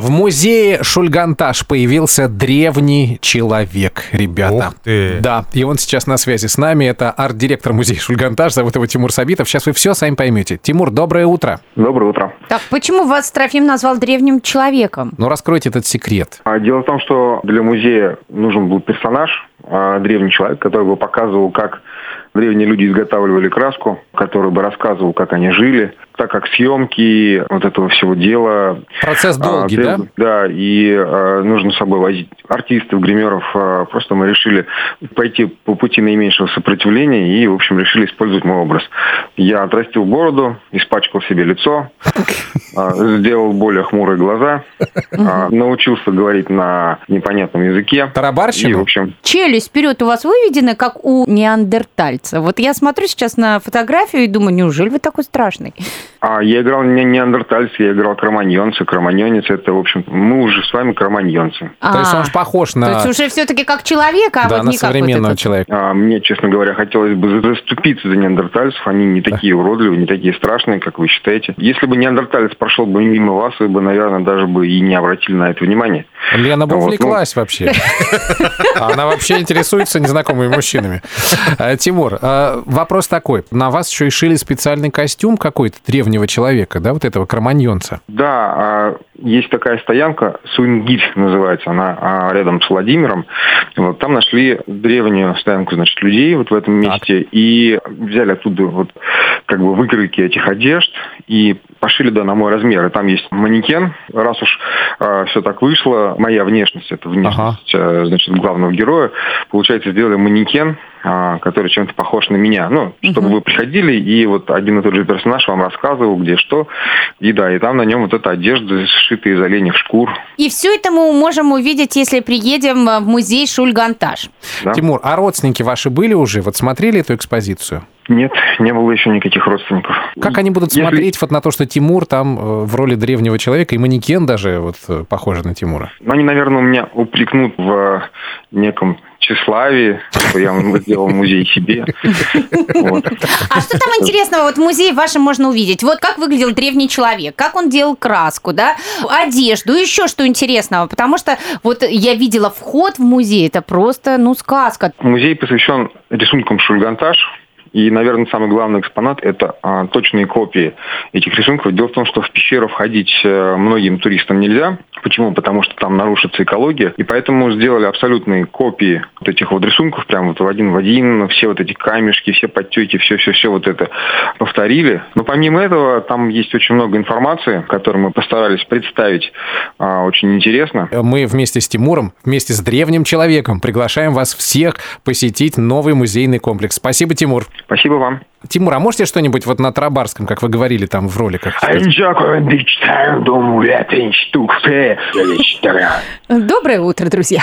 В музее Шульганташ появился древний человек, ребята. Ух ты. Да, и он сейчас на связи с нами. Это арт-директор музея Шульганташ, зовут его Тимур Сабитов. Сейчас вы все сами поймете. Тимур, доброе утро. Доброе утро. Так, почему вас Трофим назвал древним человеком? Ну, раскройте этот секрет. А, Дело в том, что для музея нужен был персонаж, а, древний человек, который бы показывал, как древние люди изготавливали краску, который бы рассказывал, как они жили, так как съемки вот этого всего дела... Процесс а, долгий, да? требуют- Да, и а, нужно с собой возить артистов, гримеров. а, просто мы решили пойти по пути наименьшего сопротивления и, в общем, решили использовать мой образ. Я отрастил бороду, испачкал себе лицо, а, сделал более хмурые глаза, а, научился говорить на непонятном языке. И, Тарабарщину? в общем, Челюсть вперед у вас выведена, как у неандертальца. Вот я смотрю сейчас на фотографию и думаю, неужели вы такой страшный? а, я играл не неандертальца, я играл кроманьонца. Кроманьонец это, в общем, мы уже с вами кроманьонцы. То есть А, он ж похож то на, есть уже все-таки как человек, а да, вот не как вот современного этот. человека. А, Мне, честно говоря, хотелось бы заступиться за неандертальцев. Они не такие уродливые, не такие страшные, как вы считаете. Если бы неандерталец прошел бы мимо вас, вы бы, наверное, даже бы и не обратили на это внимание. Лена бы Вот, ну. увлеклась вообще. Она вообще интересуется незнакомыми мужчинами. А, Тимур, а, вопрос такой. На вас еще и шили специальный костюм какой-то древнего человека, да, вот этого кроманьонца? Да, а, есть такая стоянка, Суингирь называется, она а, рядом с Владимиром. Вот, там нашли древнюю стоянку, значит, людей вот в этом месте и взяли оттуда вот как бы выкройки этих одежд и пошили, да, на мой размер. И там есть манекен. Раз уж все так вышло, моя внешность, это внешность, а, значит, главного героя, получается, сделали манекен, а, который чем-то похож на меня. Ну, чтобы вы приходили, и вот один и тот же персонаж вам рассказывал, где что. И да, и там на нем вот эта одежда, сшитая из оленьих шкур. И все это мы можем увидеть, если приедем в музей Шульганташ. Да? Тимур, а родственники ваши были уже? Вот смотрели эту экспозицию? Нет, не было еще никаких родственников. Как они будут Если- смотреть вот на то, что Тимур там э, в роли древнего человека, и манекен даже вот э, похожий на Тимура? Ну, они, наверное, у меня упрекнут в э, неком тщеславии, что я сделал музей себе. Вот. А что там интересного вот в музее вашем можно увидеть? Вот как выглядел древний человек, как он делал краску, да, одежду, еще что интересного, потому что вот я видела вход в музей, это просто, ну, сказка. Музей посвящен рисункам Шульганташ. И, наверное, самый главный экспонат – это а, точные копии этих рисунков. Дело в том, что в пещеру входить э, многим туристам нельзя. Почему? Потому что там нарушится экология. И поэтому сделали абсолютные копии вот этих вот рисунков, прям вот в один в один. Все вот эти камешки, все подтеки, все-все-все вот это повторили. Но помимо этого, там есть очень много информации, которую мы постарались представить а, очень интересно. Мы вместе с Тимуром, вместе с древним человеком приглашаем вас всех посетить новый музейный комплекс. Спасибо, Тимур. Спасибо вам. Тимур, а можете что-нибудь вот на Тарабарском, как вы говорили там в роликах? Доброе утро, друзья.